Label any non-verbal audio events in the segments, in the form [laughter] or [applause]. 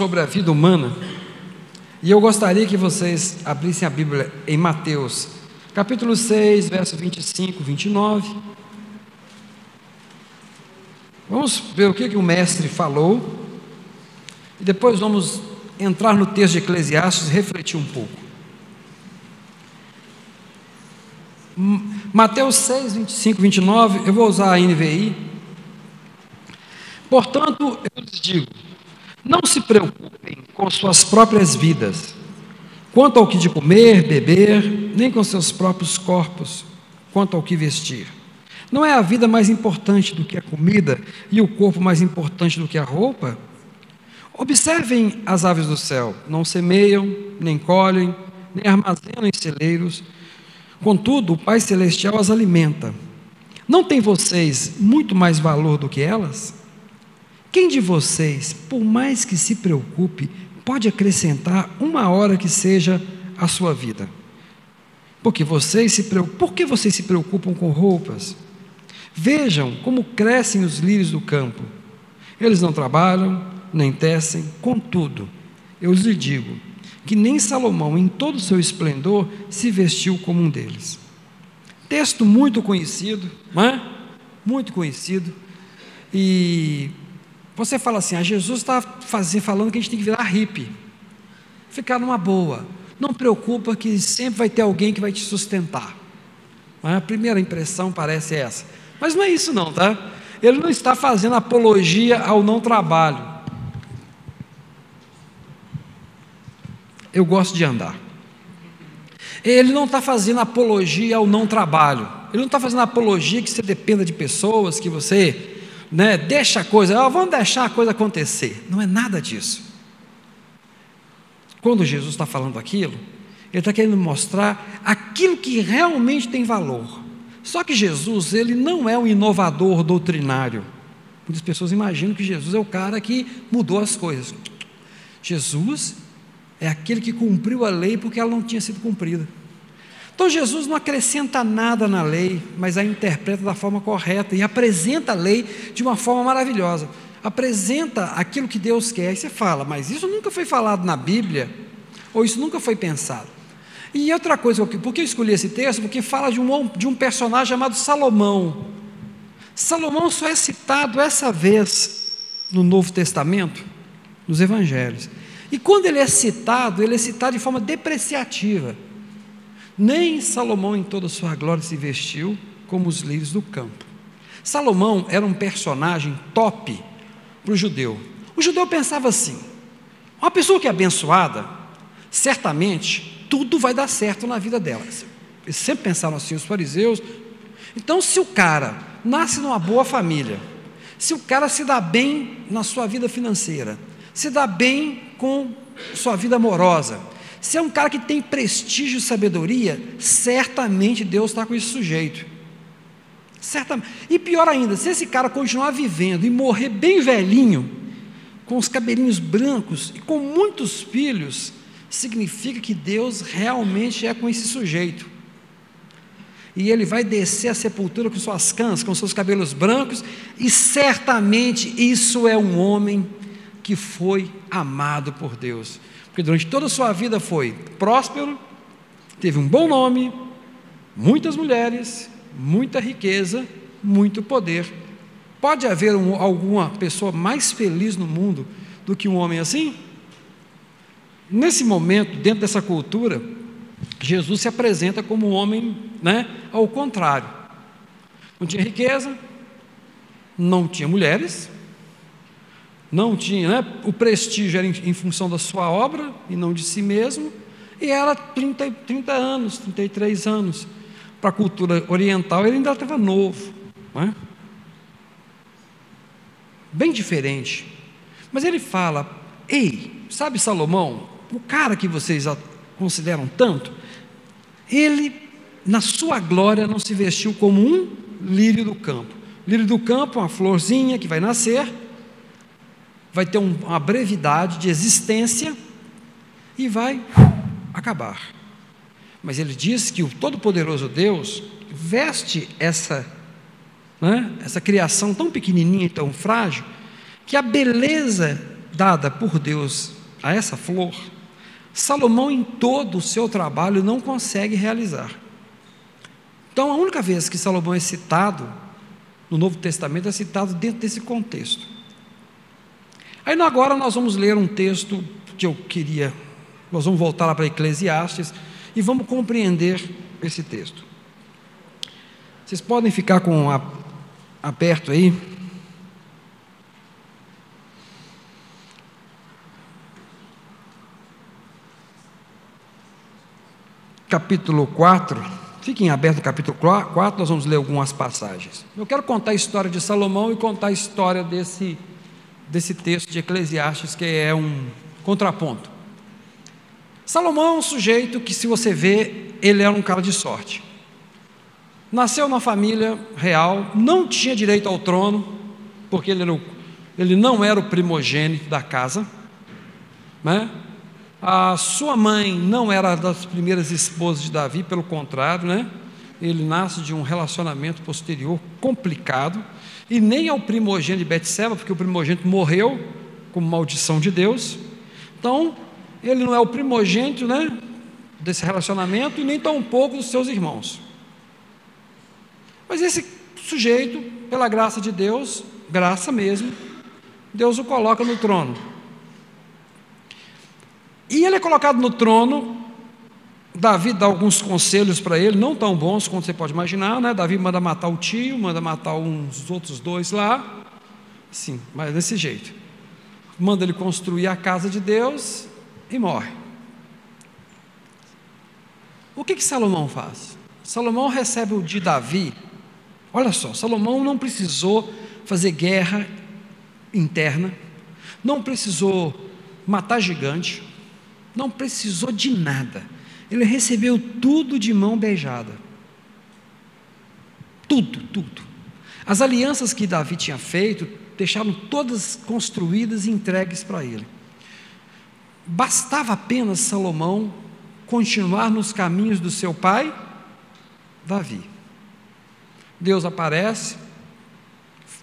sobre a vida humana. E eu gostaria que vocês abrissem a Bíblia em Mateus, capítulo 6, verso 25, 29. Vamos ver o que, que o mestre falou. E depois vamos entrar no texto de Eclesiastes e refletir um pouco. Mateus 6, 25, 29, eu vou usar a NVI. Portanto, eu lhes digo: não se preocupem com suas próprias vidas, quanto ao que de comer, beber, nem com seus próprios corpos, quanto ao que vestir. Não é a vida mais importante do que a comida e o corpo mais importante do que a roupa? Observem as aves do céu: não semeiam, nem colhem, nem armazenam em celeiros, contudo, o Pai Celestial as alimenta. Não tem vocês muito mais valor do que elas? Quem de vocês, por mais que se preocupe, pode acrescentar uma hora que seja a sua vida? Porque vocês se preocupam, por que vocês se preocupam com roupas? Vejam como crescem os lírios do campo. Eles não trabalham, nem tecem, contudo, eu lhes digo que nem Salomão, em todo o seu esplendor, se vestiu como um deles. Texto muito conhecido, não é? Muito conhecido. E você fala assim: ah, Jesus está falando que a gente tem que virar hippie, ficar numa boa. Não preocupa que sempre vai ter alguém que vai te sustentar. É? A primeira impressão parece essa. Mas não é isso, não, tá? Ele não está fazendo apologia ao não trabalho. eu gosto de andar. Ele não está fazendo apologia ao não trabalho. Ele não está fazendo apologia que você dependa de pessoas, que você né, deixa a coisa, oh, vamos deixar a coisa acontecer. Não é nada disso. Quando Jesus está falando aquilo, ele está querendo mostrar aquilo que realmente tem valor. Só que Jesus, ele não é um inovador doutrinário. Muitas pessoas imaginam que Jesus é o cara que mudou as coisas. Jesus é aquele que cumpriu a lei porque ela não tinha sido cumprida. Então Jesus não acrescenta nada na lei, mas a interpreta da forma correta e apresenta a lei de uma forma maravilhosa. Apresenta aquilo que Deus quer. E você fala, mas isso nunca foi falado na Bíblia, ou isso nunca foi pensado. E outra coisa, por que eu escolhi esse texto? Porque fala de um, de um personagem chamado Salomão. Salomão só é citado essa vez no Novo Testamento, nos Evangelhos. E quando ele é citado, ele é citado de forma depreciativa. Nem Salomão em toda sua glória se vestiu como os lírios do campo. Salomão era um personagem top para o judeu. O judeu pensava assim: uma pessoa que é abençoada, certamente tudo vai dar certo na vida delas. Eles sempre pensavam assim, os fariseus. Então, se o cara nasce numa boa família, se o cara se dá bem na sua vida financeira, se dá bem com sua vida amorosa, se é um cara que tem prestígio e sabedoria, certamente Deus está com esse sujeito. Certamente. E pior ainda, se esse cara continuar vivendo e morrer bem velhinho, com os cabelinhos brancos e com muitos filhos, significa que Deus realmente é com esse sujeito. E ele vai descer a sepultura com suas cãs, com seus cabelos brancos, e certamente isso é um homem que foi amado por Deus. Porque durante toda a sua vida foi próspero, teve um bom nome, muitas mulheres, muita riqueza, muito poder. Pode haver um, alguma pessoa mais feliz no mundo do que um homem assim? Nesse momento, dentro dessa cultura, Jesus se apresenta como um homem, né, ao contrário. Não tinha riqueza, não tinha mulheres, não tinha, né? o prestígio era em, em, função da sua obra e não de si mesmo, e era 30, 30 anos, 33 anos. Para a cultura oriental ele ainda estava novo, é? bem diferente. Mas ele fala: Ei, sabe Salomão, o cara que vocês consideram tanto, ele, na sua glória, não se vestiu como um lírio do campo. Lírio do campo, uma florzinha que vai nascer, vai ter uma brevidade de existência e vai acabar. Mas ele diz que o Todo-Poderoso Deus veste essa, né, essa criação tão pequenininha e tão frágil, que a beleza dada por Deus a essa flor, Salomão, em todo o seu trabalho, não consegue realizar. Então, a única vez que Salomão é citado no Novo Testamento é citado dentro desse contexto. Aí agora nós vamos ler um texto que eu queria, nós vamos voltar lá para Eclesiastes e vamos compreender esse texto. Vocês podem ficar com a, aberto aí. Capítulo 4. Fiquem abertos no capítulo 4, nós vamos ler algumas passagens. Eu quero contar a história de Salomão e contar a história desse, desse texto de Eclesiastes, que é um contraponto. Salomão é um sujeito que, se você vê, ele era um cara de sorte. Nasceu na família real, não tinha direito ao trono, porque ele, o, ele não era o primogênito da casa. Né? A sua mãe não era das primeiras esposas de Davi, pelo contrário, né? ele nasce de um relacionamento posterior complicado, e nem ao primogênito de Betseba, porque o primogênito morreu como maldição de Deus. Então, ele não é o primogênito né, desse relacionamento e nem tão pouco dos seus irmãos. Mas esse sujeito, pela graça de Deus, graça mesmo, Deus o coloca no trono. E ele é colocado no trono, Davi dá alguns conselhos para ele, não tão bons quanto você pode imaginar, né? Davi manda matar o tio, manda matar uns outros dois lá, sim, mas desse jeito. Manda ele construir a casa de Deus e morre. O que que Salomão faz? Salomão recebe o de Davi Olha só, Salomão não precisou fazer guerra interna, não precisou matar gigante, não precisou de nada. Ele recebeu tudo de mão beijada. Tudo, tudo. As alianças que Davi tinha feito, deixaram todas construídas e entregues para ele. Bastava apenas Salomão continuar nos caminhos do seu pai, Davi. Deus aparece,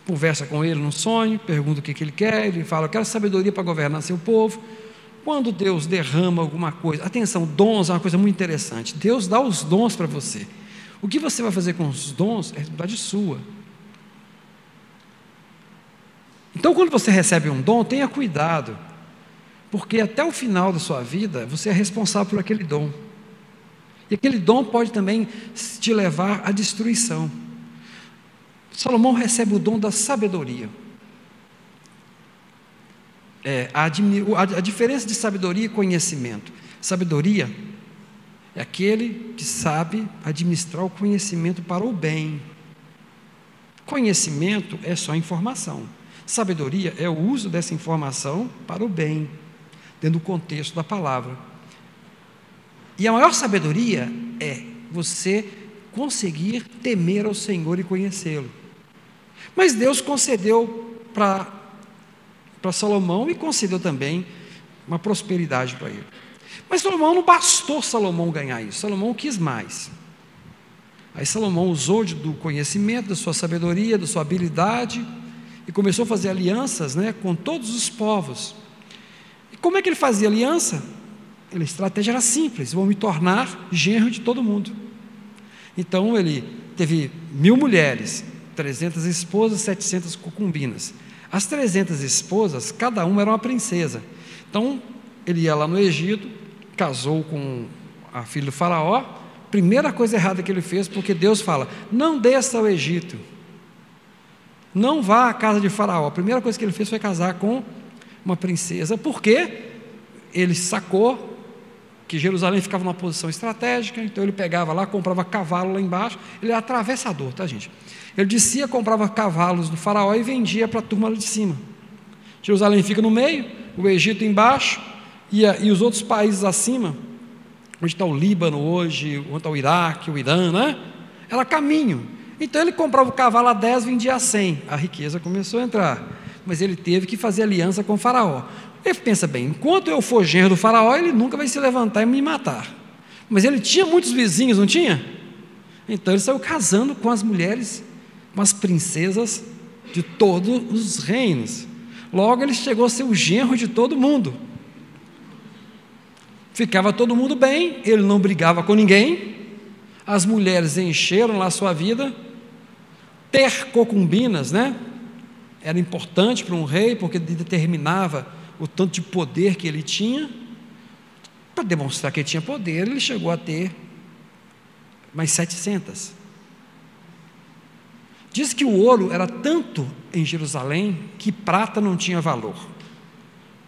conversa com ele no sonho, pergunta o que, que ele quer, ele fala: Eu quero sabedoria para governar seu povo. Quando Deus derrama alguma coisa, atenção, dons é uma coisa muito interessante. Deus dá os dons para você. O que você vai fazer com os dons é responsabilidade sua. Então, quando você recebe um dom, tenha cuidado, porque até o final da sua vida você é responsável por aquele dom. E aquele dom pode também te levar à destruição. Salomão recebe o dom da sabedoria. É, a, a, diferença de sabedoria e conhecimento. Sabedoria é aquele que sabe administrar o conhecimento para o bem. Conhecimento é só informação. Sabedoria é o uso dessa informação para o bem, dentro do contexto da palavra. E a maior sabedoria é você conseguir temer ao Senhor e conhecê-lo. Mas Deus concedeu para Salomão e concedeu também uma prosperidade para ele. Mas Salomão não bastou Salomão ganhar isso, Salomão quis mais. Aí Salomão usou do conhecimento, da sua sabedoria, da sua habilidade e começou a fazer alianças né, com todos os povos. E como é que ele fazia aliança? A estratégia era simples: vou me tornar genro de todo mundo. Então ele teve mil mulheres, 300 esposas, 700 concubinas. As 300 esposas, cada uma era uma princesa. Então, ele ia lá no Egito, casou com a filha do faraó. Primeira coisa errada que ele fez, porque Deus fala: não desça ao Egito, não vá à casa de faraó. A primeira coisa que ele fez foi casar com uma princesa, porque ele sacou que Jerusalém ficava numa posição estratégica, então ele pegava lá, comprava cavalo lá embaixo, ele era atravessador, tá gente? Ele descia, comprava cavalos do faraó e vendia para a turma lá de cima. Jerusalém fica no meio, o Egito embaixo e, a, e os outros países acima, onde está o Líbano hoje, onde está o Iraque, o Irã, né? Era caminho. Então ele comprava o cavalo a 10, vendia a 100. A riqueza começou a entrar. Mas ele teve que fazer aliança com o faraó. Ele pensa bem, enquanto eu for genro do faraó, ele nunca vai se levantar e me matar. Mas ele tinha muitos vizinhos, não tinha? Então ele saiu casando com as mulheres com as princesas de todos os reinos. Logo, ele chegou a ser o genro de todo mundo. Ficava todo mundo bem, ele não brigava com ninguém, as mulheres encheram lá a sua vida, ter concubinas, né? Era importante para um rei, porque determinava o tanto de poder que ele tinha. Para demonstrar que ele tinha poder, ele chegou a ter mais 700. Diz que o ouro era tanto em Jerusalém que prata não tinha valor.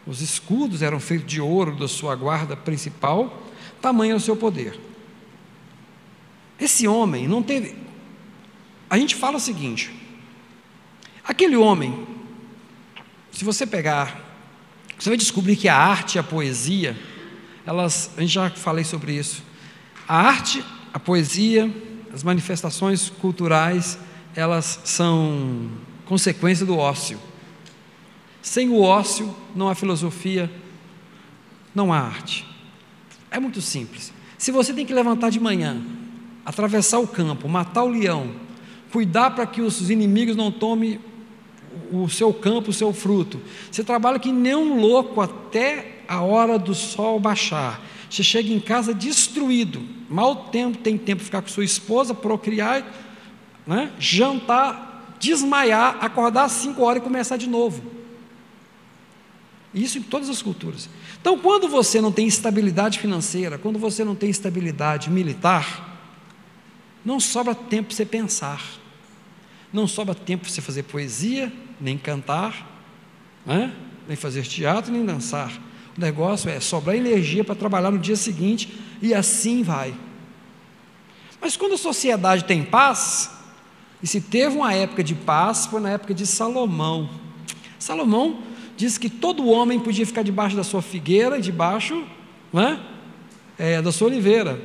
Os escudos eram feitos de ouro da sua guarda principal, tamanho o seu poder. Esse homem não teve. A gente fala o seguinte: aquele homem, se você pegar, você vai descobrir que a arte e a poesia, elas, a gente já falei sobre isso. A arte, a poesia, as manifestações culturais, elas são consequência do ócio. Sem o ócio, não há filosofia, não há arte. É muito simples. Se você tem que levantar de manhã, atravessar o campo, matar o leão, cuidar para que os inimigos não tomem o seu campo, o seu fruto. Você trabalha que nem um louco até a hora do sol baixar. Você chega em casa destruído, mal tempo tem tempo de ficar com sua esposa, procriar, né? jantar, desmaiar, acordar às 5 horas e começar de novo. Isso em todas as culturas. Então, quando você não tem estabilidade financeira, quando você não tem estabilidade militar, não sobra tempo para você pensar, não sobra tempo para você fazer poesia, nem cantar, né? nem fazer teatro, nem dançar. O negócio é sobrar energia para trabalhar no dia seguinte e assim vai. Mas quando a sociedade tem paz, e se teve uma época de paz, foi na época de Salomão. Salomão diz que todo homem podia ficar debaixo da sua figueira, debaixo né, é, da sua oliveira.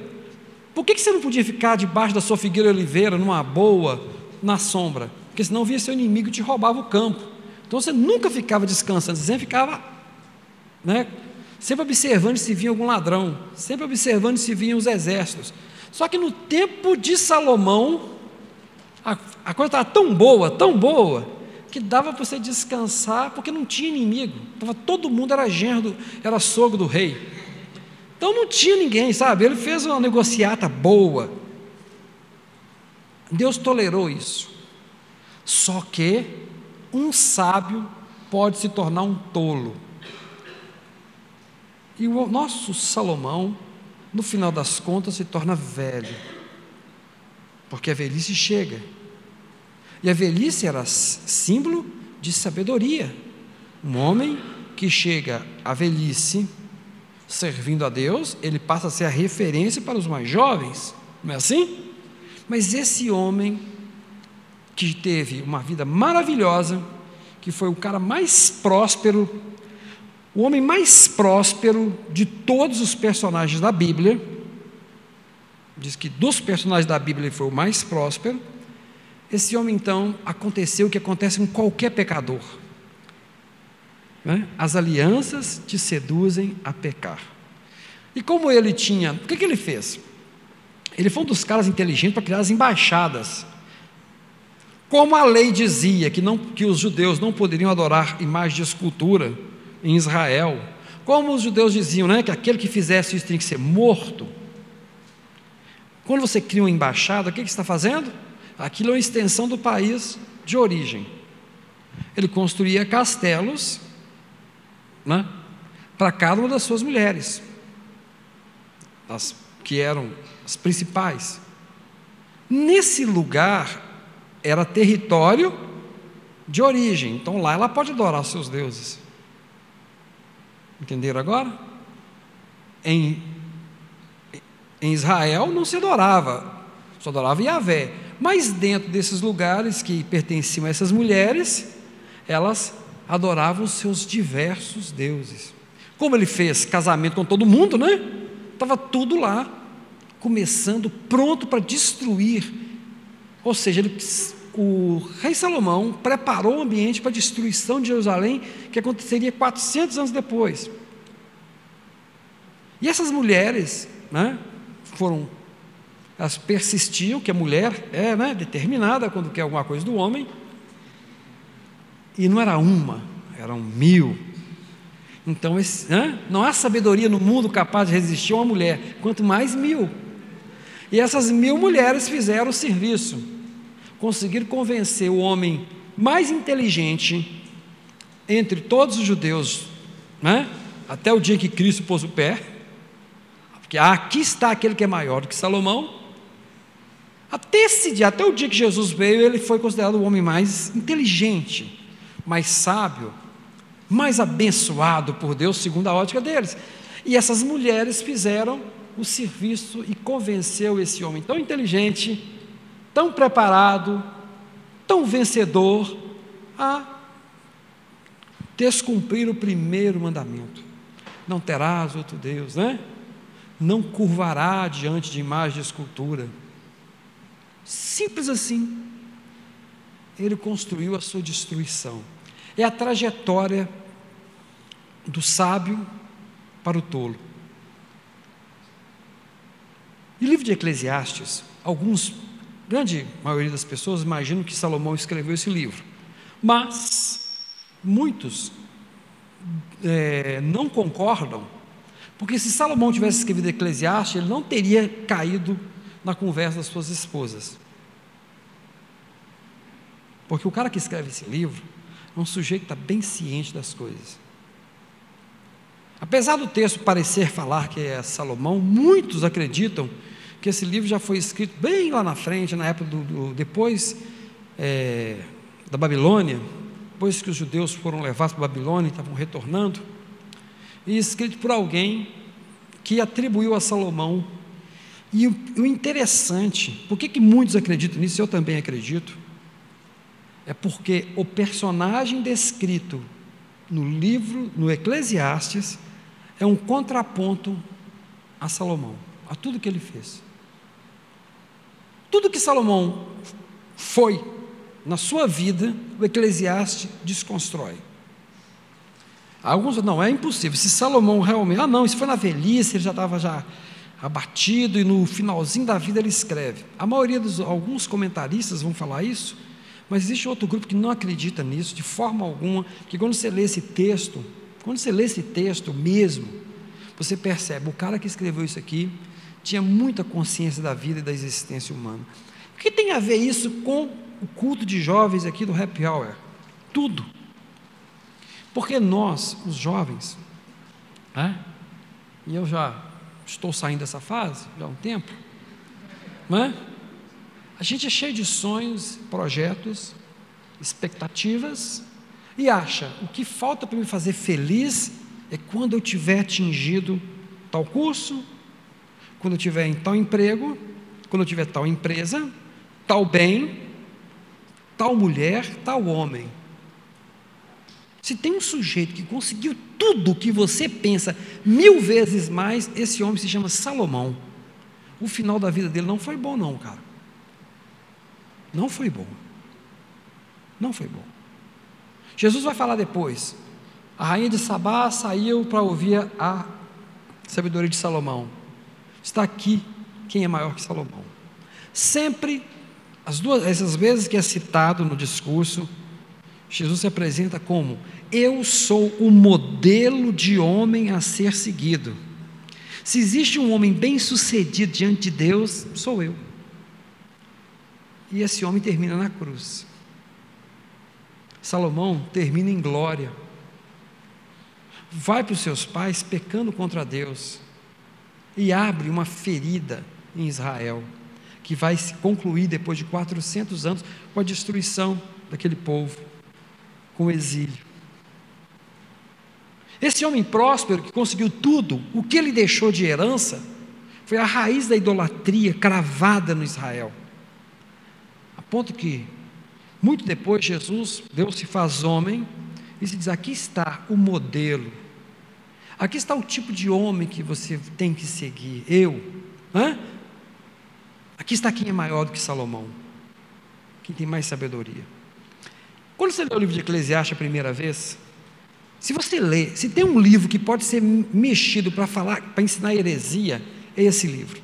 Por que, que você não podia ficar debaixo da sua figueira oliveira, numa boa, na sombra? Porque senão via seu inimigo e te roubava o campo. Então você nunca ficava descansando, você sempre ficava, né, sempre observando se vinha algum ladrão, sempre observando se vinham os exércitos. Só que no tempo de Salomão, a, a coisa estava tão boa, tão boa, que dava para você descansar, porque não tinha inimigo. Tava, todo mundo era genro, era sogro do rei. Então não tinha ninguém, sabe? Ele fez uma negociata boa. Deus tolerou isso. Só que um sábio pode se tornar um tolo. E o nosso Salomão, no final das contas, se torna velho. Porque a velhice chega. E a velhice era símbolo de sabedoria. Um homem que chega à velhice servindo a Deus, ele passa a ser a referência para os mais jovens, não é assim? Mas esse homem que teve uma vida maravilhosa, que foi o cara mais próspero, o homem mais próspero de todos os personagens da Bíblia, diz que dos personagens da Bíblia ele foi o mais próspero. Esse homem então aconteceu o que acontece com qualquer pecador né? As alianças te seduzem a pecar. E como ele tinha, o que, que ele fez? Ele foi um dos caras inteligentes para criar as embaixadas. Como a lei dizia que, não, que os judeus não poderiam adorar imagens de escultura em Israel, como os judeus diziam né, que aquele que fizesse isso tinha que ser morto. Quando você cria uma embaixada, o que, que você está fazendo? Aquilo é uma extensão do país de origem. Ele construía castelos né, para cada uma das suas mulheres, as que eram as principais. Nesse lugar era território de origem, então lá ela pode adorar os seus deuses. Entenderam agora? Em, em Israel não se adorava, só adorava Yahvé. Mas dentro desses lugares que pertenciam a essas mulheres, elas adoravam os seus diversos deuses. Como ele fez casamento com todo mundo, né? Estava tudo lá, começando, pronto para destruir. Ou seja, ele, o rei Salomão preparou o ambiente para a destruição de Jerusalém, que aconteceria 400 anos depois. E essas mulheres, né, foram, elas persistiam, que a mulher é né, determinada quando quer alguma coisa do homem, e não era uma, eram mil. Então, esse, não há sabedoria no mundo capaz de resistir a uma mulher, quanto mais mil. E essas mil mulheres fizeram o serviço, conseguiram convencer o homem mais inteligente entre todos os judeus, né? até o dia que Cristo pôs o pé, porque aqui está aquele que é maior do que Salomão. Até esse dia, até o dia que Jesus veio, ele foi considerado o homem mais inteligente, mais sábio, mais abençoado por Deus, segundo a ótica deles. E essas mulheres fizeram o serviço e convenceu esse homem tão inteligente, tão preparado, tão vencedor, a descumprir o primeiro mandamento. Não terás outro Deus, né? Não curvará diante de imagem de escultura. Simples assim. Ele construiu a sua destruição. É a trajetória do sábio para o tolo. E livro de Eclesiastes, alguns, grande maioria das pessoas imaginam que Salomão escreveu esse livro, mas muitos é, não concordam, porque se Salomão tivesse escrevido Eclesiastes, ele não teria caído na conversa das suas esposas. Porque o cara que escreve esse livro é um sujeito que está bem ciente das coisas. Apesar do texto parecer falar que é Salomão, muitos acreditam que esse livro já foi escrito bem lá na frente, na época do, do depois é, da Babilônia, depois que os judeus foram levados para a Babilônia e estavam retornando, e escrito por alguém que atribuiu a Salomão. E o, o interessante, por que, que muitos acreditam nisso? Eu também acredito. É porque o personagem descrito no livro, no Eclesiastes, é um contraponto a Salomão, a tudo que ele fez. Tudo que Salomão foi na sua vida, o Eclesiastes desconstrói. Alguns não, é impossível. Se Salomão realmente, ah não, isso foi na velhice, ele já estava já abatido e no finalzinho da vida ele escreve. A maioria dos alguns comentaristas vão falar isso, mas existe outro grupo que não acredita nisso de forma alguma, que quando você lê esse texto, quando você lê esse texto mesmo, você percebe, o cara que escreveu isso aqui tinha muita consciência da vida e da existência humana. O que tem a ver isso com o culto de jovens aqui do Happy Hour? Tudo. Porque nós, os jovens, né, e eu já estou saindo dessa fase já há um tempo, né, a gente é cheio de sonhos, projetos, expectativas, e acha: o que falta para me fazer feliz é quando eu tiver atingido tal curso, quando eu tiver em tal emprego, quando eu tiver tal empresa, tal bem, tal mulher, tal homem. Se tem um sujeito que conseguiu tudo o que você pensa mil vezes mais, esse homem se chama Salomão. O final da vida dele não foi bom, não, cara. Não foi bom. Não foi bom. Jesus vai falar depois. A rainha de Sabá saiu para ouvir a sabedoria de Salomão. Está aqui quem é maior que Salomão. Sempre, as duas, essas vezes que é citado no discurso, Jesus se apresenta como: Eu sou o modelo de homem a ser seguido. Se existe um homem bem sucedido diante de Deus, sou eu. E esse homem termina na cruz. Salomão termina em glória. Vai para os seus pais pecando contra Deus e abre uma ferida em Israel, que vai se concluir depois de 400 anos com a destruição daquele povo, com o exílio. Esse homem próspero que conseguiu tudo, o que ele deixou de herança foi a raiz da idolatria cravada no Israel. Ponto que muito depois, Jesus, Deus se faz homem e se diz: aqui está o modelo, aqui está o tipo de homem que você tem que seguir. Eu, hã? aqui está quem é maior do que Salomão, quem tem mais sabedoria. Quando você lê o livro de Eclesiastes a primeira vez, se você lê, se tem um livro que pode ser mexido para falar, para ensinar heresia, é esse livro.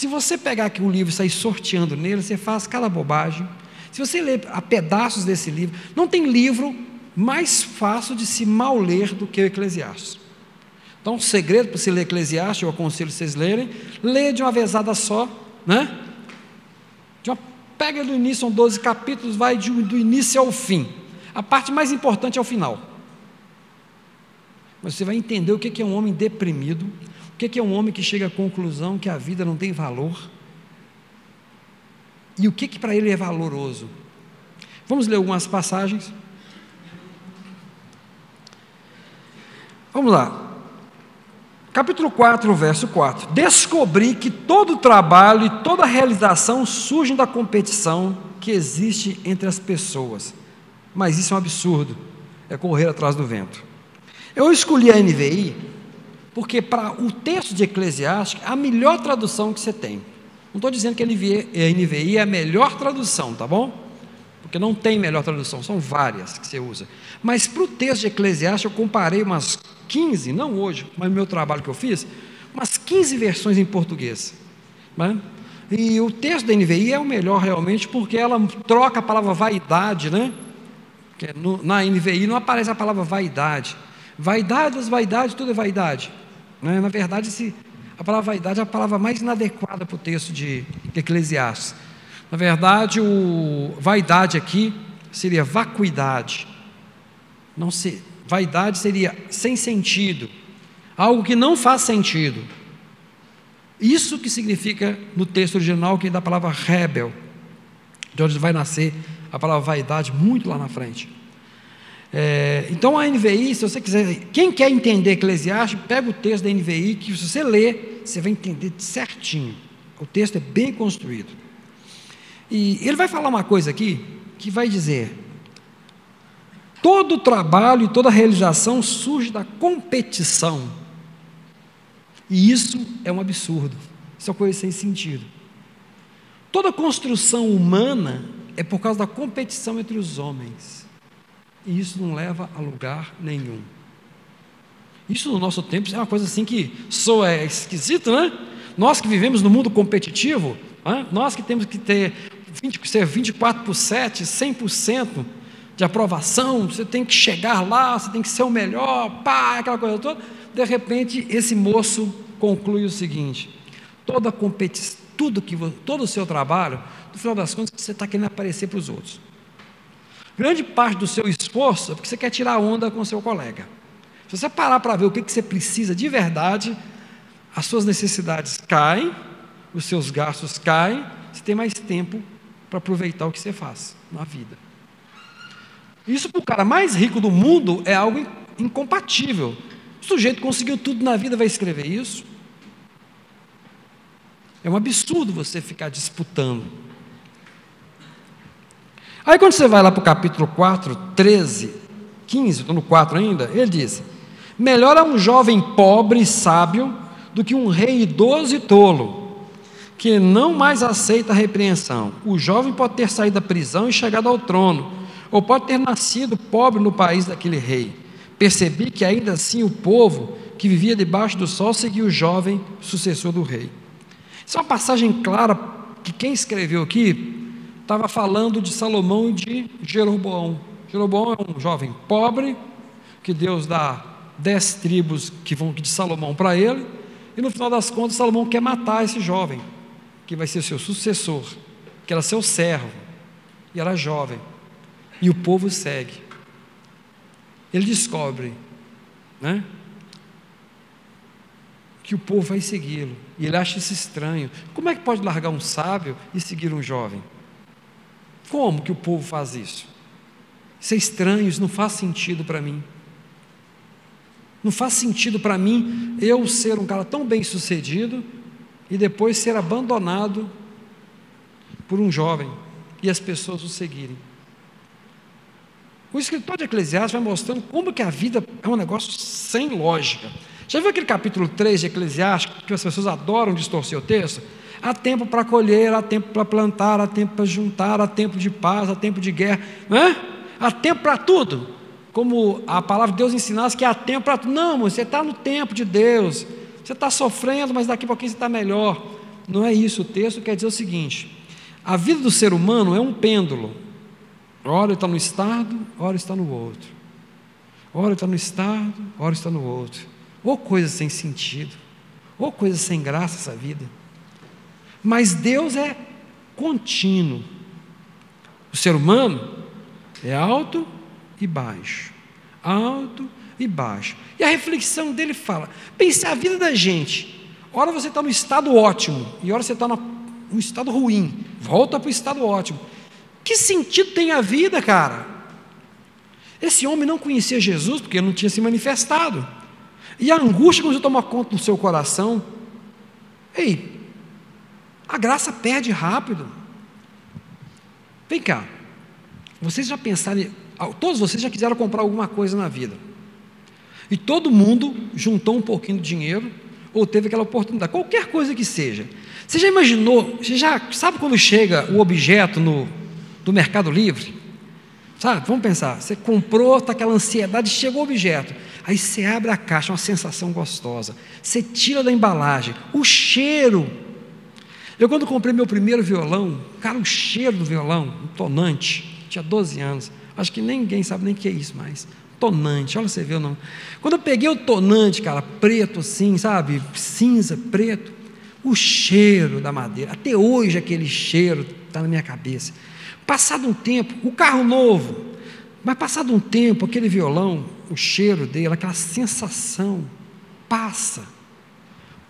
Se você pegar aqui um livro e sair sorteando nele, você faz cada bobagem. Se você ler a pedaços desse livro, não tem livro mais fácil de se mal ler do que o Eclesiastes. Então, o segredo para se ler Eclesiastes, eu aconselho vocês lerem, leia de uma vezada só, né? Uma, pega do início, são 12 capítulos, vai de, do início ao fim. A parte mais importante é o final. Você vai entender o que é um homem deprimido, o que é um homem que chega à conclusão que a vida não tem valor, e o que, que para ele é valoroso. Vamos ler algumas passagens. Vamos lá. Capítulo 4, verso 4. Descobri que todo trabalho e toda realização surgem da competição que existe entre as pessoas. Mas isso é um absurdo. É correr atrás do vento. Eu escolhi a NVI porque para o texto de Eclesiastes, a melhor tradução que você tem. Não estou dizendo que a NVI é a melhor tradução, tá bom? Porque não tem melhor tradução, são várias que você usa. Mas para o texto de Eclesiastes, eu comparei umas 15, não hoje, mas no meu trabalho que eu fiz, umas 15 versões em português. Né? E o texto da NVI é o melhor realmente, porque ela troca a palavra vaidade, né? É na NVI não aparece a palavra vaidade. Vaidade das vaidades, tudo é vaidade. Né? Na verdade, esse, a palavra vaidade é a palavra mais inadequada para o texto de Eclesiastes. Na verdade, o vaidade aqui seria vacuidade. Não se, Vaidade seria sem sentido, algo que não faz sentido. Isso que significa no texto original que da palavra rebel, de onde vai nascer a palavra vaidade muito lá na frente. É, então a NVI, se você quiser, quem quer entender Eclesiastes, pega o texto da NVI, que se você ler, você vai entender certinho. O texto é bem construído. E ele vai falar uma coisa aqui que vai dizer: Todo trabalho e toda realização surge da competição. E isso é um absurdo. Isso é uma coisa sem sentido. Toda construção humana é por causa da competição entre os homens. E isso não leva a lugar nenhum. Isso no nosso tempo é uma coisa assim que soa é esquisito, né? Nós que vivemos no mundo competitivo, nós que temos que ter 20, ser 24 por 7, 100%, de aprovação, você tem que chegar lá, você tem que ser o melhor, pá, aquela coisa toda. De repente, esse moço conclui o seguinte: toda competição, tudo que todo o seu trabalho, no final das contas, você está querendo aparecer para os outros. Grande parte do seu porque você quer tirar onda com o seu colega. Se você parar para ver o que você precisa de verdade, as suas necessidades caem, os seus gastos caem, você tem mais tempo para aproveitar o que você faz na vida. Isso para o cara mais rico do mundo é algo incompatível. O sujeito conseguiu tudo na vida, vai escrever isso? É um absurdo você ficar disputando. Aí quando você vai lá para o capítulo 4, 13, 15, estou no 4 ainda, ele diz: Melhor é um jovem pobre e sábio do que um rei idoso e tolo, que não mais aceita a repreensão. O jovem pode ter saído da prisão e chegado ao trono ou pode ter nascido pobre no país daquele rei. Percebi que ainda assim o povo que vivia debaixo do sol seguia o jovem sucessor do rei. Isso é uma passagem clara que quem escreveu aqui estava falando de Salomão e de Jeroboão. Jeroboão é um jovem pobre, que Deus dá dez tribos que vão de Salomão para ele, e no final das contas Salomão quer matar esse jovem, que vai ser seu sucessor, que era seu servo, e era jovem e o povo segue. Ele descobre, né? Que o povo vai segui-lo. E ele acha isso estranho. Como é que pode largar um sábio e seguir um jovem? Como que o povo faz isso? Isso é estranho, isso não faz sentido para mim. Não faz sentido para mim eu ser um cara tão bem sucedido e depois ser abandonado por um jovem e as pessoas o seguirem. O escritor de Eclesiastes vai mostrando como que a vida é um negócio sem lógica. Já viu aquele capítulo 3 de Eclesiastes que as pessoas adoram distorcer o texto? Há tempo para colher, há tempo para plantar, há tempo para juntar, há tempo de paz, há tempo de guerra, não é? Há tempo para tudo. Como a palavra de Deus ensinasse que há tempo para tudo. Não, você está no tempo de Deus. Você está sofrendo, mas daqui a pouquinho você está melhor. Não é isso. O texto quer dizer o seguinte: a vida do ser humano é um pêndulo. Ora está no estado, ora está no outro. Ora está no estado, ora está no outro. Ou coisa sem sentido, ou coisa sem graça essa vida. Mas Deus é contínuo. O ser humano é alto e baixo, alto e baixo. E a reflexão dele fala: pense a vida da gente. Ora você está no estado ótimo, e ora você está no estado ruim. Volta para o estado ótimo. Que sentido tem a vida, cara? Esse homem não conhecia Jesus porque não tinha se manifestado. E a angústia começou a tomar conta do seu coração. Ei, a graça perde rápido. Vem cá. Vocês já pensaram, todos vocês já quiseram comprar alguma coisa na vida. E todo mundo juntou um pouquinho de dinheiro ou teve aquela oportunidade, qualquer coisa que seja. Você já imaginou, você já sabe quando chega o objeto no, do Mercado Livre? Sabe, vamos pensar, você comprou, está aquela ansiedade, chegou o objeto. Aí você abre a caixa, uma sensação gostosa. Você tira da embalagem, o cheiro. Eu quando comprei meu primeiro violão, cara, o cheiro do violão, um tonante tinha 12 anos. Acho que ninguém sabe nem o que é isso mais. Tonante, olha você viu não. Quando eu peguei o tonante, cara, preto assim, sabe? Cinza, preto, o cheiro da madeira, até hoje aquele cheiro está na minha cabeça. Passado um tempo, o carro novo, mas passado um tempo, aquele violão, o cheiro dele, aquela sensação, passa.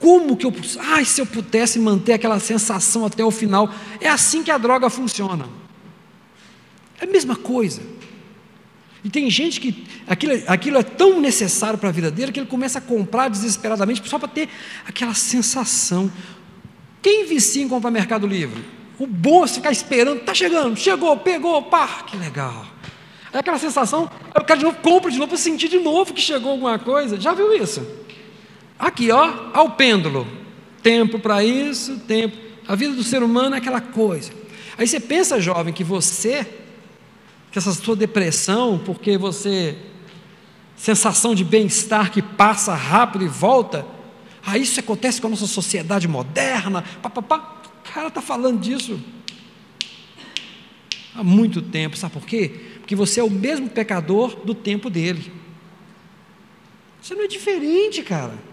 Como que eu. Ai, se eu pudesse manter aquela sensação até o final. É assim que a droga funciona. É a mesma coisa. E tem gente que aquilo, aquilo é tão necessário para a vida dele que ele começa a comprar desesperadamente só para ter aquela sensação. Quem vicia em comprar Mercado Livre? O bom é ficar esperando, está chegando, chegou, pegou, pá, que legal. É aquela sensação, eu quero de novo, compro de novo para sentir de novo que chegou alguma coisa. Já viu isso? Aqui, ó, ao pêndulo. Tempo para isso, tempo. A vida do ser humano é aquela coisa. Aí você pensa, jovem, que você que essa sua depressão, porque você sensação de bem-estar que passa rápido e volta, ah, isso acontece com a nossa sociedade moderna, papapá. O cara está falando disso há muito tempo, sabe por quê? Porque você é o mesmo pecador do tempo dele. Você não é diferente, cara.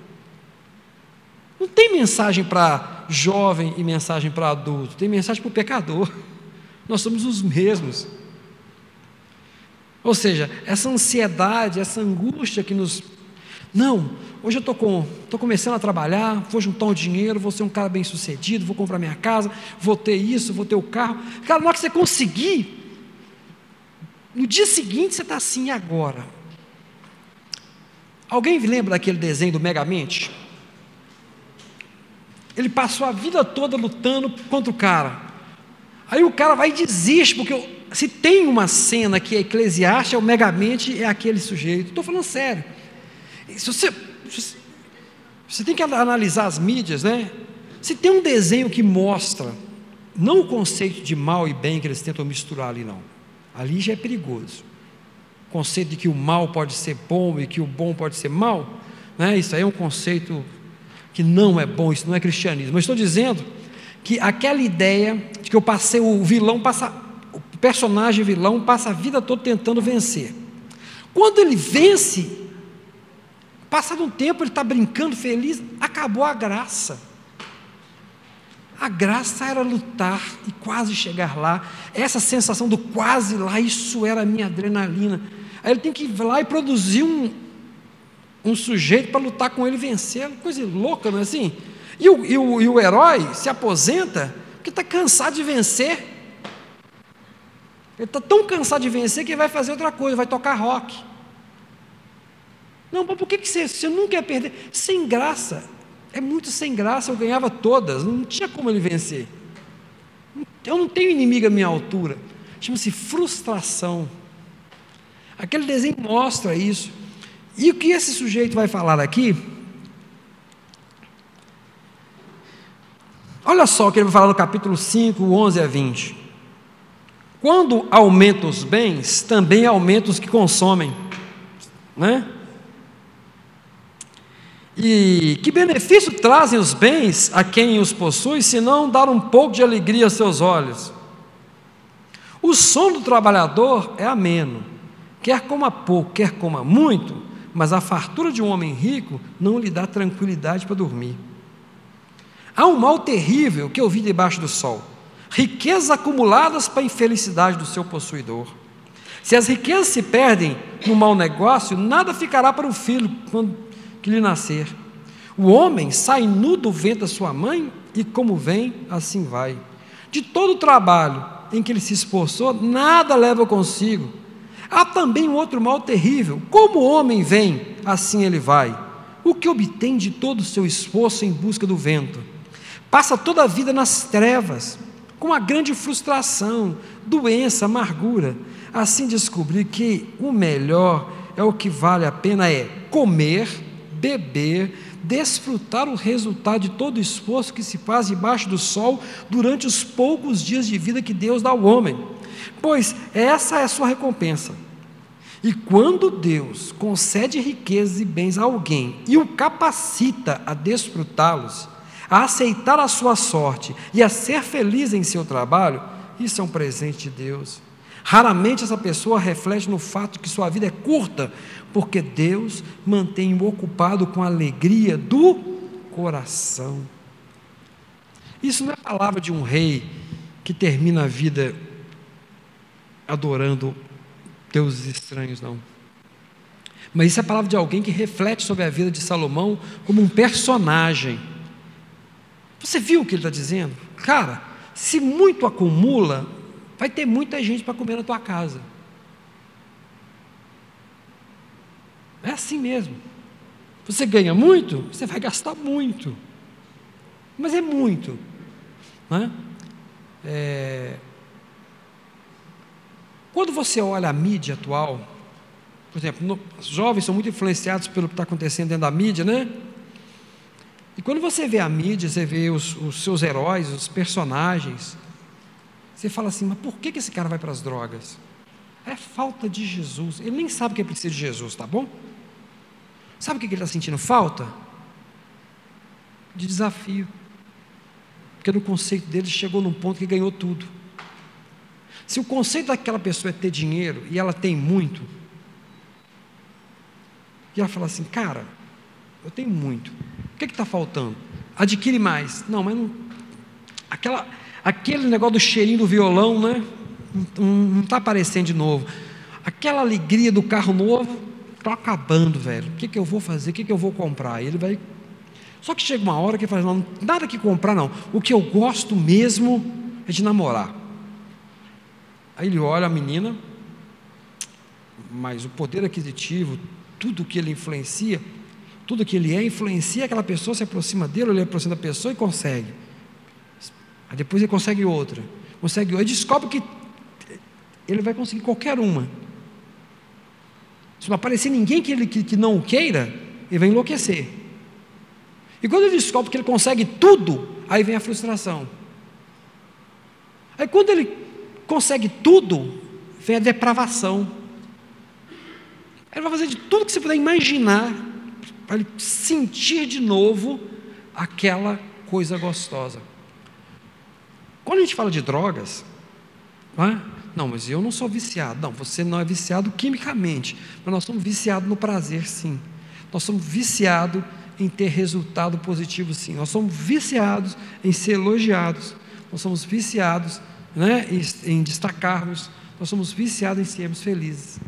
Não tem mensagem para jovem e mensagem para adulto, tem mensagem para o pecador. [laughs] Nós somos os mesmos. Ou seja, essa ansiedade, essa angústia que nos. Não, hoje eu estou com, começando a trabalhar, vou juntar um dinheiro, vou ser um cara bem sucedido, vou comprar minha casa, vou ter isso, vou ter o carro. Cara, na hora que você conseguir, no dia seguinte você está assim, agora? Alguém lembra daquele desenho do Megamente? Ele passou a vida toda lutando contra o cara. Aí o cara vai e desiste, porque se tem uma cena que é eclesiástica, o megamente é aquele sujeito. Estou falando sério. Se você, você tem que analisar as mídias, né? Se tem um desenho que mostra, não o conceito de mal e bem que eles tentam misturar ali, não. Ali já é perigoso. O conceito de que o mal pode ser bom e que o bom pode ser mal, né? isso aí é um conceito que não é bom, isso não é cristianismo. Mas estou dizendo que aquela ideia de que eu passei, o vilão passa o personagem vilão passa a vida toda tentando vencer. Quando ele vence, passado um tempo ele está brincando feliz, acabou a graça. A graça era lutar e quase chegar lá. Essa sensação do quase lá, isso era a minha adrenalina. Aí ele tem que ir lá e produzir um, um sujeito para lutar com ele e vencer. Coisa louca, não é assim? E o, e o, e o herói se aposenta porque está cansado de vencer. Ele está tão cansado de vencer que vai fazer outra coisa, vai tocar rock. Não, mas por que, que você, você não quer perder? Sem graça. É muito sem graça, eu ganhava todas, não tinha como ele vencer. Eu não tenho inimigo à minha altura. Chama-se frustração. Aquele desenho mostra isso. E o que esse sujeito vai falar aqui? Olha só o que ele vai falar no capítulo 5, 11 a 20. Quando aumenta os bens, também aumenta os que consomem, né? E que benefício trazem os bens a quem os possui, se não dar um pouco de alegria aos seus olhos? O sono do trabalhador é ameno. quer coma pouco, quer coma muito, mas a fartura de um homem rico não lhe dá tranquilidade para dormir. Há um mal terrível que eu vi debaixo do sol: riquezas acumuladas para a infelicidade do seu possuidor. Se as riquezas se perdem no mau negócio, nada ficará para o filho quando que lhe nascer. O homem sai nu do ventre da sua mãe e como vem, assim vai. De todo o trabalho em que ele se esforçou, nada leva consigo. Há também um outro mal terrível: como o homem vem, assim ele vai. O que obtém de todo o seu esforço em busca do vento? Passa toda a vida nas trevas, com a grande frustração, doença, amargura. Assim descobri que o melhor é o que vale a pena é comer, beber, desfrutar o resultado de todo o esforço que se faz debaixo do sol durante os poucos dias de vida que Deus dá ao homem, pois essa é a sua recompensa. E quando Deus concede riquezas e bens a alguém e o capacita a desfrutá-los, a aceitar a sua sorte e a ser feliz em seu trabalho, isso é um presente de Deus. Raramente essa pessoa reflete no fato que sua vida é curta, porque Deus mantém-o ocupado com a alegria do coração. Isso não é a palavra de um rei que termina a vida adorando deuses estranhos, não. Mas isso é a palavra de alguém que reflete sobre a vida de Salomão como um personagem. Você viu o que ele está dizendo? Cara, se muito acumula, vai ter muita gente para comer na tua casa. É assim mesmo. Você ganha muito, você vai gastar muito. Mas é muito. Né? É... Quando você olha a mídia atual, por exemplo, no, os jovens são muito influenciados pelo que está acontecendo dentro da mídia, né? E quando você vê a mídia, você vê os, os seus heróis, os personagens, você fala assim, mas por que, que esse cara vai para as drogas? É falta de Jesus. Ele nem sabe que é preciso de Jesus, tá bom? Sabe o que ele está sentindo falta? De desafio. Porque no conceito dele chegou num ponto que ganhou tudo. Se o conceito daquela pessoa é ter dinheiro e ela tem muito, e ela fala assim, cara, eu tenho muito, o que está faltando? Adquire mais. Não, mas não. Aquela, aquele negócio do cheirinho do violão, né? Não está aparecendo de novo. Aquela alegria do carro novo, está acabando, velho. O que, que eu vou fazer? O que, que eu vou comprar? Ele vai. Só que chega uma hora que fala, não, nada que comprar, não. O que eu gosto mesmo é de namorar. Aí ele olha a menina, mas o poder aquisitivo, tudo que ele influencia, tudo que ele é, influencia aquela pessoa, se aproxima dele, ele aproxima da pessoa e consegue. Aí depois ele consegue outra, consegue outra, ele descobre que ele vai conseguir qualquer uma. Se não aparecer ninguém que, ele, que, que não o queira, ele vai enlouquecer. E quando ele descobre que ele consegue tudo, aí vem a frustração. Aí quando ele consegue tudo, vem a depravação. Ele vai fazer de tudo que você puder imaginar para ele sentir de novo aquela coisa gostosa. Quando a gente fala de drogas, não é? Não, mas eu não sou viciado. Não, você não é viciado quimicamente, mas nós somos viciados no prazer, sim. Nós somos viciados em ter resultado positivo, sim. Nós somos viciados em ser elogiados. Nós somos viciados né, em, destacarmos. Nós somos viciados em sermos felizes.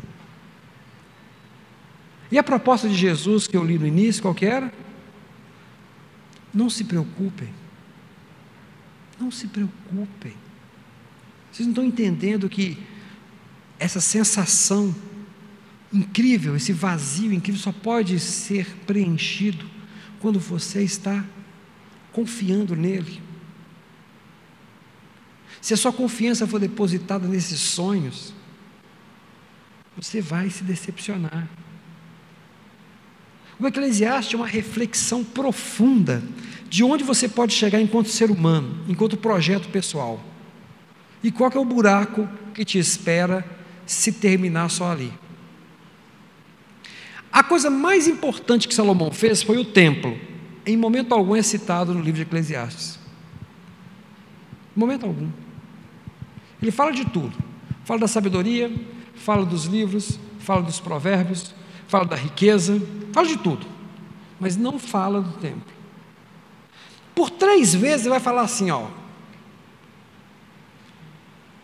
E a proposta de Jesus que eu li no início, qual que era? Não se preocupem. Não se preocupem. Vocês não estão entendendo que essa sensação incrível, esse vazio incrível, só pode ser preenchido quando você está confiando nele. Se a sua confiança for depositada nesses sonhos, você vai se decepcionar. O Eclesiastes é uma reflexão profunda de onde você pode chegar enquanto ser humano, enquanto projeto pessoal. E qual é o buraco que te espera se terminar só ali? A coisa mais importante que Salomão fez foi o templo. Em momento algum é citado no livro de Eclesiastes. Em momento algum. Ele fala de tudo. Fala da sabedoria, fala dos livros, fala dos provérbios, fala da riqueza, fala de tudo, mas não fala do templo. Por três vezes ele vai falar assim, ó,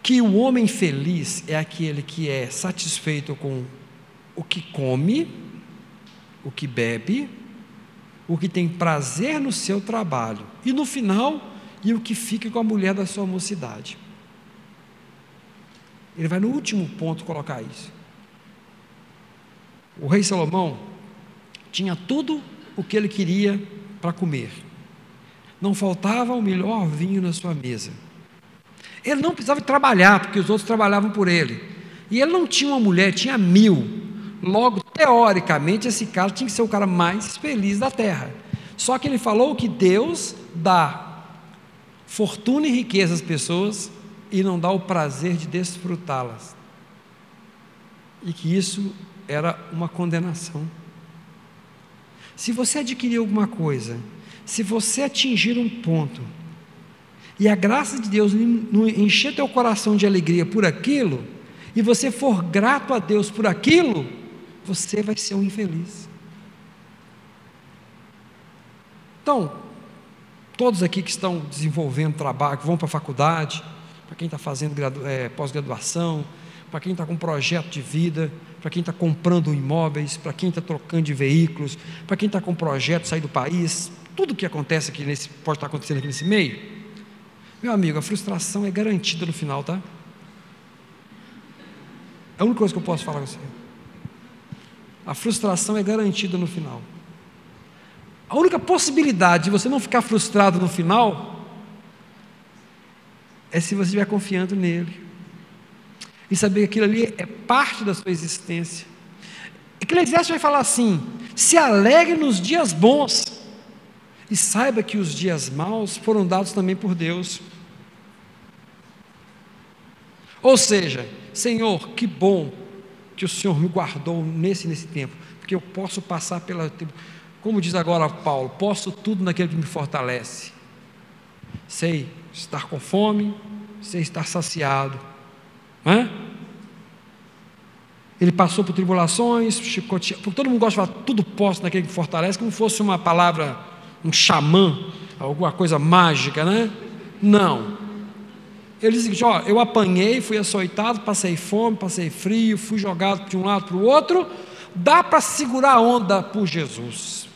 que o homem feliz é aquele que é satisfeito com o que come, o que bebe, o que tem prazer no seu trabalho, e no final, e o que fica com a mulher da sua mocidade. Ele vai no último ponto colocar isso. O rei Salomão tinha tudo o que ele queria para comer. Não faltava o melhor vinho na sua mesa. Ele não precisava trabalhar, porque os outros trabalhavam por ele. E ele não tinha uma mulher, tinha mil. Logo, teoricamente, esse cara tinha que ser o cara mais feliz da terra. Só que ele falou que Deus dá fortuna e riqueza às pessoas e não dá o prazer de desfrutá-las. E que isso era uma condenação. Se você adquirir alguma coisa, se você atingir um ponto, e a graça de Deus encher teu coração de alegria por aquilo, e você for grato a Deus por aquilo, você vai ser um infeliz. Então, todos aqui que estão desenvolvendo trabalho, que vão para a faculdade, para quem está fazendo é, pós-graduação, para quem está com projeto de vida, para quem está comprando imóveis, para quem está trocando de veículos, para quem está com projeto de sair do país, tudo que acontece aqui nesse, pode estar acontecendo aqui nesse meio. Meu amigo, a frustração é garantida no final, tá? É a única coisa que eu posso falar com você. A frustração é garantida no final. A única possibilidade de você não ficar frustrado no final é se você estiver confiando nele. E saber que aquilo ali é parte da sua existência. Eclesiastes vai falar assim: se alegre nos dias bons, e saiba que os dias maus foram dados também por Deus. Ou seja, Senhor, que bom que o Senhor me guardou nesse nesse tempo, porque eu posso passar pela como diz agora Paulo, posso tudo naquele que me fortalece. Sei estar com fome, sei estar saciado. Não Ele passou por tribulações, chicoteado, porque todo mundo gosta de falar tudo posso naquele que fortalece, como fosse uma palavra, um xamã, alguma coisa mágica, né? Não. Ele diz seguinte: ó, eu apanhei, fui açoitado, passei fome, passei frio, fui jogado de um lado para o outro. Dá para segurar a onda por Jesus.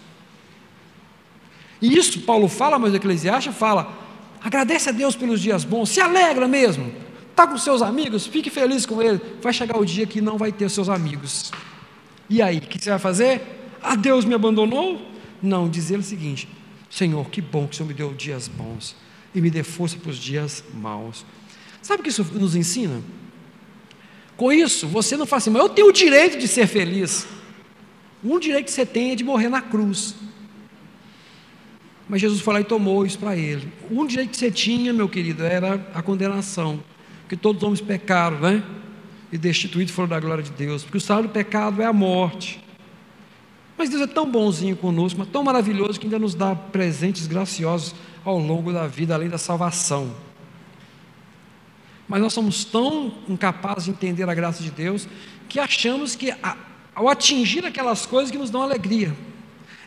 E isso Paulo fala, mas o Eclesiastes fala: agradece a Deus pelos dias bons, se alegra mesmo. Está com seus amigos, fique feliz com ele. Vai chegar o dia que não vai ter seus amigos. E aí, o que você vai fazer? Ah, Deus me abandonou? Não, dizer o seguinte: Senhor, que bom que o Senhor me deu dias bons e me dê força para os dias maus. Sabe o que isso nos ensina? Com isso, você não fala assim, mas eu tenho o direito de ser feliz. Um direito que você tem é de morrer na cruz. Mas Jesus foi lá e tomou isso para ele. Um direito que você tinha, meu querido, era a condenação. Porque todos os homens pecaram, né? E destituídos foram da glória de Deus. Porque o salário do pecado é a morte. Mas Deus é tão bonzinho conosco, mas tão maravilhoso que ainda nos dá presentes graciosos ao longo da vida, além da salvação. Mas nós somos tão incapazes de entender a graça de Deus que achamos que ao atingir aquelas coisas que nos dão alegria.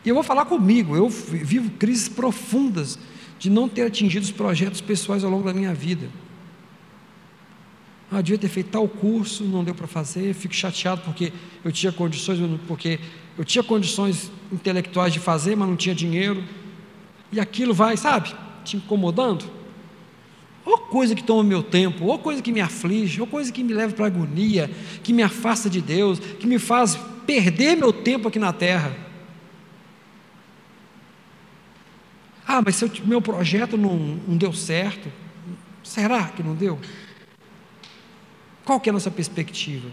E eu vou falar comigo, eu vivo crises profundas de não ter atingido os projetos pessoais ao longo da minha vida. Ah, devia ter feito tal curso, não deu para fazer, fico chateado porque eu tinha condições, porque eu tinha condições intelectuais de fazer, mas não tinha dinheiro. E aquilo vai, sabe, te incomodando. Ou coisa que toma meu tempo, ou coisa que me aflige, ou coisa que me leva para agonia, que me afasta de Deus, que me faz perder meu tempo aqui na terra. Ah, mas se meu projeto não, não deu certo, será que não deu? Qual que é a nossa perspectiva?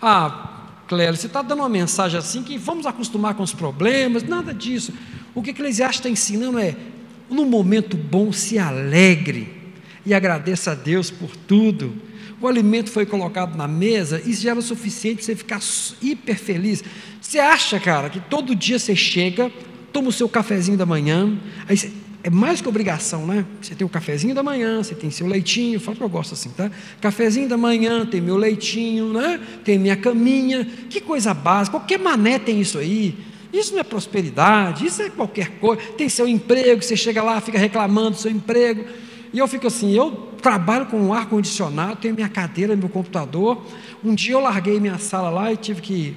Ah, Clélia, você está dando uma mensagem assim que vamos acostumar com os problemas, nada disso. O que Eclesiastes está ensinando é, no momento bom, se alegre e agradeça a Deus por tudo. O alimento foi colocado na mesa, isso já era o suficiente para você ficar hiper feliz. Você acha, cara, que todo dia você chega, toma o seu cafezinho da manhã, aí você, é mais que obrigação, né? Você tem o cafezinho da manhã, você tem seu leitinho, fala que eu gosto assim, tá? Cafezinho da manhã, tem meu leitinho, né? Tem minha caminha, que coisa básica, qualquer mané tem isso aí. Isso não é prosperidade, isso é qualquer coisa. Tem seu emprego, você chega lá, fica reclamando do seu emprego. E eu fico assim, eu trabalho com um ar-condicionado, tenho minha cadeira, meu computador. Um dia eu larguei minha sala lá e tive que.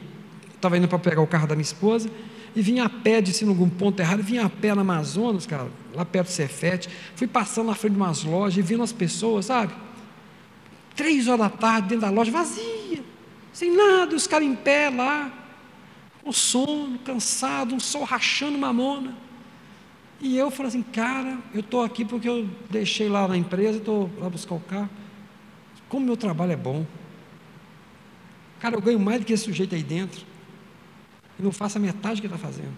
Estava indo para pegar o carro da minha esposa e vinha a pé, disse algum ponto errado, vinha a pé no Amazonas, cara, lá perto do Cefete, fui passando na frente de umas lojas e vendo as pessoas, sabe? Três horas da tarde, dentro da loja, vazia, sem nada, os caras em pé lá, com sono, cansado, um sol rachando mamona. E eu falei assim, cara, eu estou aqui porque eu deixei lá na empresa, estou lá buscar o carro. Como meu trabalho é bom. Cara, eu ganho mais do que esse sujeito aí dentro e não faça metade do que está fazendo.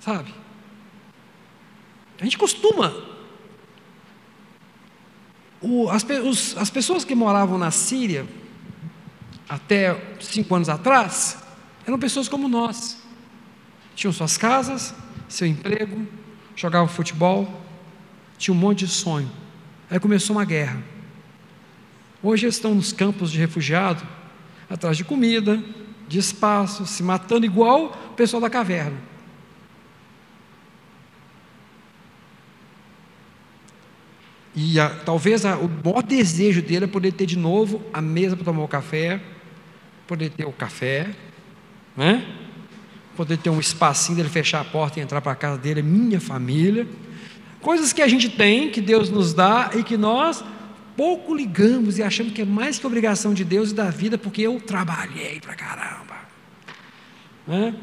Sabe? A gente costuma. O, as, os, as pessoas que moravam na Síria, até cinco anos atrás, eram pessoas como nós. Tinham suas casas, seu emprego, jogavam futebol, tinham um monte de sonho. Aí começou uma guerra. Hoje eles estão nos campos de refugiado, atrás de comida, de espaço, se matando igual o pessoal da caverna. E a, talvez a, o maior desejo dele é poder ter de novo a mesa para tomar o café, poder ter o café, né? poder ter um espacinho dele fechar a porta e entrar para a casa dele, minha família. Coisas que a gente tem, que Deus nos dá e que nós pouco ligamos e achamos que é mais que obrigação de Deus e da vida, porque eu trabalhei para caramba. Né?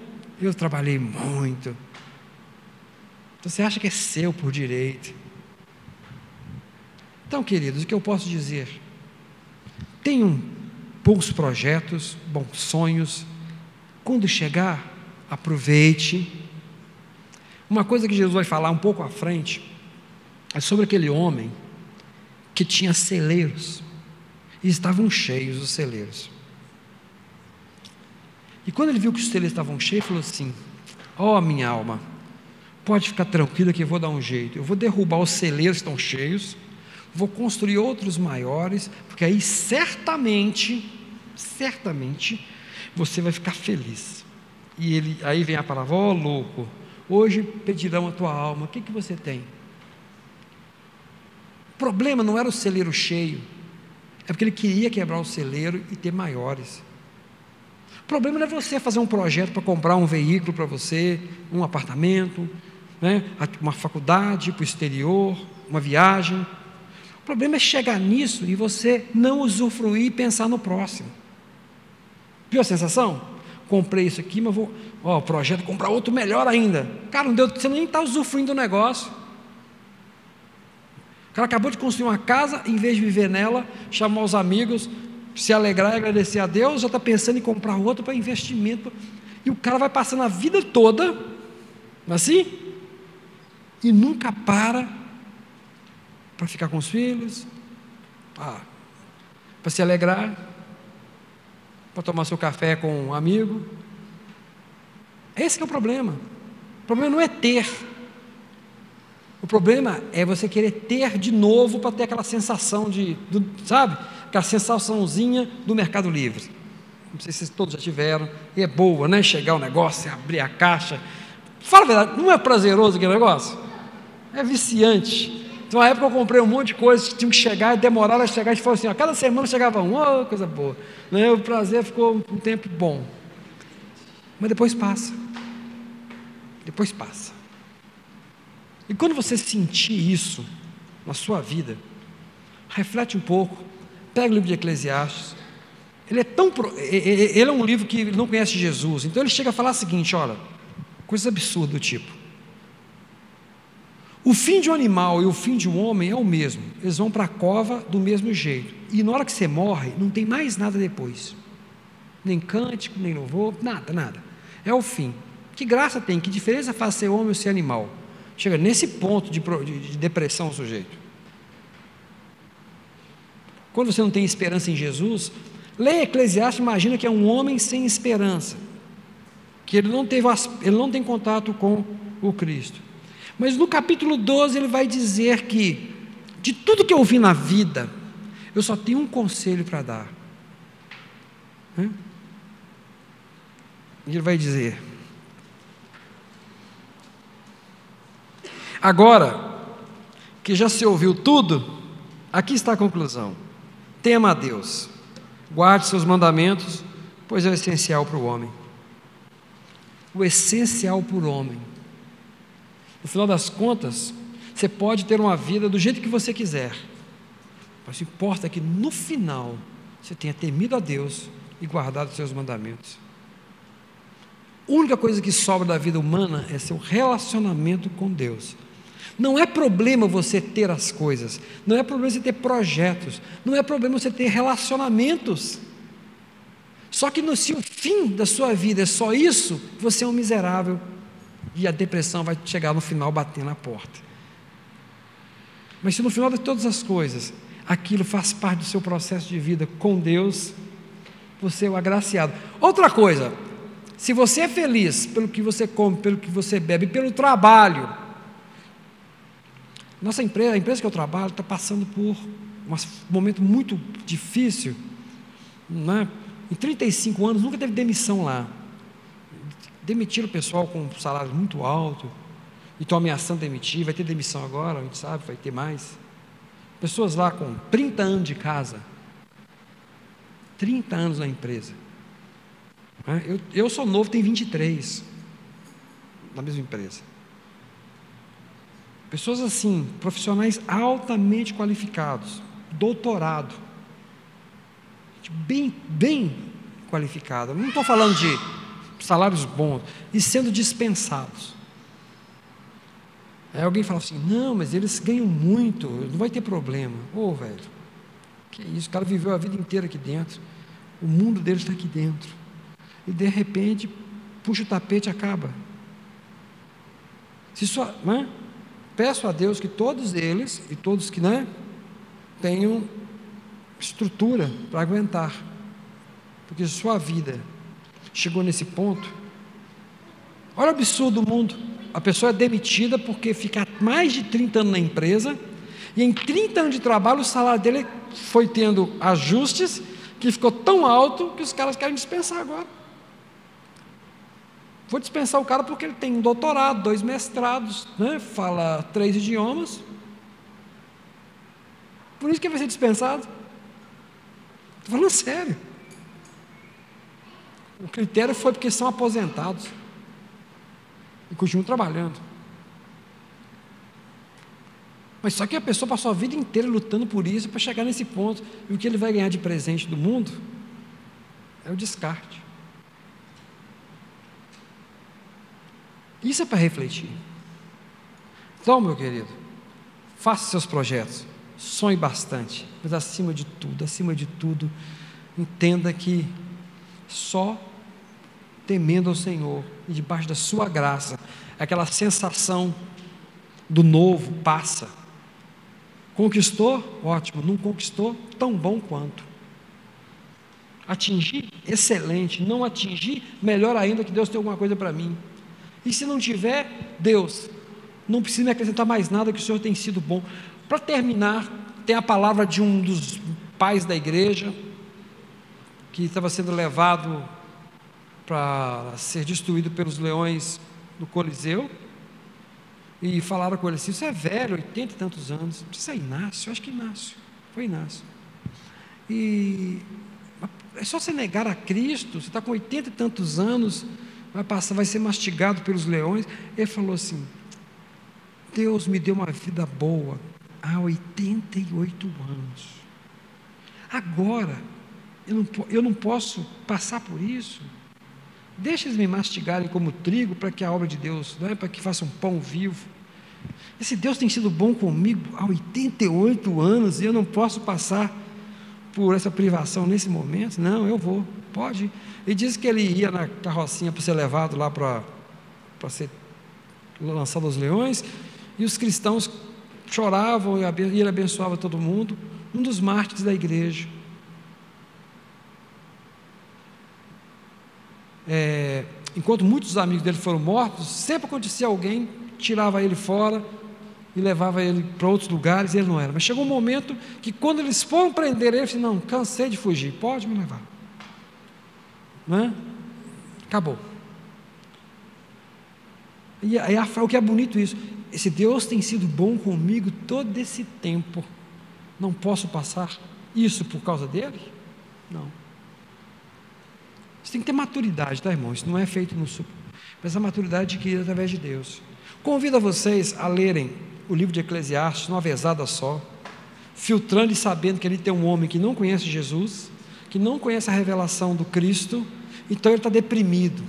Eu trabalhei muito. Então você acha que é seu por direito. Então, queridos, o que eu posso dizer? Tenham bons projetos, bons sonhos. Quando chegar, aproveite. Uma coisa que Jesus vai falar um pouco à frente é sobre aquele homem que tinha celeiros, e estavam cheios os celeiros. E quando ele viu que os celeiros estavam cheios, falou assim: Ó oh, minha alma, pode ficar tranquila que eu vou dar um jeito. Eu vou derrubar os celeiros que estão cheios, vou construir outros maiores, porque aí certamente, certamente, você vai ficar feliz. E ele, aí vem a palavra: Ó oh, louco, hoje pedirão a tua alma, o que, que você tem? Problema não era o celeiro cheio, é porque ele queria quebrar o celeiro e ter maiores. O problema não é você fazer um projeto para comprar um veículo para você, um apartamento, né, uma faculdade para o exterior, uma viagem. O problema é chegar nisso e você não usufruir e pensar no próximo. Viu a sensação? Comprei isso aqui, mas vou, ó, o projeto comprar outro melhor ainda. Cara, não deu, você nem está usufruindo do negócio. O cara acabou de construir uma casa, em vez de viver nela, chamar os amigos, se alegrar e agradecer a Deus, já está pensando em comprar outro para investimento. E o cara vai passando a vida toda, é assim, e nunca para para ficar com os filhos, para se alegrar, para tomar seu café com um amigo. Esse é o problema. O problema não é ter, o problema é você querer ter de novo para ter aquela sensação de, do, sabe? Aquela sensaçãozinha do Mercado Livre. Não sei se todos já tiveram. E é boa, né? Chegar o negócio, abrir a caixa. Fala a verdade, não é prazeroso aquele negócio? É viciante. Então, na época eu comprei um monte de coisas que tinham que chegar demoraram a chegar. A gente falou assim: ó, cada semana chegava um, oh, coisa boa. Né? O prazer ficou um tempo bom. Mas depois passa. Depois passa. E quando você sentir isso na sua vida, reflete um pouco, pega o livro de Eclesiastes. Ele é tão ele é um livro que não conhece Jesus, então ele chega a falar o seguinte, olha, coisa absurda do tipo. O fim de um animal e o fim de um homem é o mesmo. Eles vão para a cova do mesmo jeito. E na hora que você morre, não tem mais nada depois. Nem cântico, nem louvor, nada, nada. É o fim. Que graça tem? Que diferença faz ser homem ou ser animal? Chega nesse ponto de, de, de depressão o sujeito. Quando você não tem esperança em Jesus, leia Eclesiastes, imagina que é um homem sem esperança, que ele não, teve, ele não tem contato com o Cristo. Mas no capítulo 12 ele vai dizer que, de tudo que eu vi na vida, eu só tenho um conselho para dar. Ele vai dizer: Agora que já se ouviu tudo, aqui está a conclusão. Tema a Deus, guarde seus mandamentos, pois é o essencial para o homem. O essencial para o homem. No final das contas, você pode ter uma vida do jeito que você quiser, mas o que importa é que no final você tenha temido a Deus e guardado os seus mandamentos. A única coisa que sobra da vida humana é seu relacionamento com Deus. Não é problema você ter as coisas, não é problema você ter projetos, não é problema você ter relacionamentos. Só que no, se o fim da sua vida é só isso, você é um miserável e a depressão vai chegar no final batendo na porta. Mas se no final de todas as coisas, aquilo faz parte do seu processo de vida com Deus, você é o agraciado. Outra coisa, se você é feliz pelo que você come, pelo que você bebe, pelo trabalho, nossa empresa, a empresa que eu trabalho, está passando por um momento muito difícil. Né? Em 35 anos, nunca teve demissão lá. Demitiram o pessoal com um salário muito alto. E estão ameaçando demitir. Vai ter demissão agora, a gente sabe, vai ter mais. Pessoas lá com 30 anos de casa. 30 anos na empresa. Né? Eu, eu sou novo, tenho 23. Na mesma empresa. Pessoas assim, profissionais altamente qualificados, doutorado, bem, bem qualificado. Não estou falando de salários bons, e sendo dispensados. Aí alguém fala assim: não, mas eles ganham muito, não vai ter problema. Ô, oh, velho, que isso, o cara viveu a vida inteira aqui dentro, o mundo deles está aqui dentro, e de repente puxa o tapete e acaba. Se só, não é? Peço a Deus que todos eles e todos que né, tenham estrutura para aguentar, porque sua vida chegou nesse ponto. Olha o absurdo do mundo. A pessoa é demitida porque fica mais de 30 anos na empresa e em 30 anos de trabalho o salário dele foi tendo ajustes que ficou tão alto que os caras querem dispensar agora. Vou dispensar o cara porque ele tem um doutorado, dois mestrados, né? fala três idiomas. Por isso que ele vai ser dispensado. Estou falando sério. O critério foi porque são aposentados e continuam trabalhando. Mas só que a pessoa passou a vida inteira lutando por isso para chegar nesse ponto. E o que ele vai ganhar de presente do mundo é o descarte. Isso é para refletir. Então, meu querido, faça seus projetos, sonhe bastante, mas acima de tudo, acima de tudo, entenda que só temendo ao Senhor e debaixo da Sua graça, aquela sensação do novo passa. Conquistou? Ótimo. Não conquistou? Tão bom quanto. Atingir? Excelente. Não atingir? Melhor ainda que Deus tem alguma coisa para mim. E se não tiver, Deus, não precisa me acrescentar mais nada que o Senhor tem sido bom. Para terminar, tem a palavra de um dos pais da igreja, que estava sendo levado para ser destruído pelos leões do Coliseu. E falaram com ele assim: Você é velho, oitenta e tantos anos. Isso é Inácio? Acho que Inácio. Foi Inácio. E é só você negar a Cristo, você está com oitenta e tantos anos vai passar, vai ser mastigado pelos leões. Ele falou assim: Deus me deu uma vida boa há 88 anos. Agora, eu não, eu não posso passar por isso. Deixa eles me mastigarem como trigo para que a obra de Deus, não é para que façam um pão vivo. Esse Deus tem sido bom comigo há 88 anos e eu não posso passar por essa privação nesse momento. Não, eu vou, pode. E disse que ele ia na carrocinha para ser levado lá para, para ser lançado aos leões, e os cristãos choravam e ele abençoava todo mundo, um dos mártires da igreja. É, enquanto muitos amigos dele foram mortos, sempre acontecia alguém, tirava ele fora e levava ele para outros lugares, e ele não era. Mas chegou um momento que quando eles foram prender ele, ele disse, não, cansei de fugir, pode me levar. Não é? Acabou. E aí o que é bonito isso, esse Deus tem sido bom comigo todo esse tempo. Não posso passar isso por causa dele? Não. Você tem que ter maturidade, tá, irmão? Isso não é feito no super. Mas a maturidade adquirida através de Deus. Convido a vocês a lerem o livro de Eclesiastes numa vezada só, filtrando e sabendo que ali tem um homem que não conhece Jesus, que não conhece a revelação do Cristo, então ele está deprimido.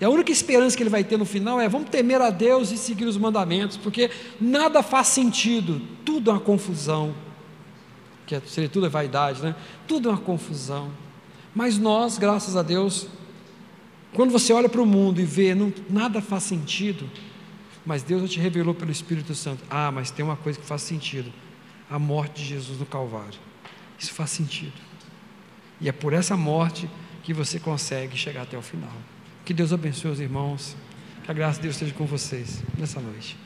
E a única esperança que ele vai ter no final é: vamos temer a Deus e seguir os mandamentos, porque nada faz sentido, tudo é uma confusão. Que é, seria tudo é vaidade, né? Tudo é uma confusão. Mas nós, graças a Deus, quando você olha para o mundo e vê, não, nada faz sentido, mas Deus já te revelou pelo Espírito Santo: ah, mas tem uma coisa que faz sentido: a morte de Jesus no Calvário. Isso faz sentido. E é por essa morte que você consegue chegar até o final. Que Deus abençoe os irmãos. Que a graça de Deus esteja com vocês nessa noite.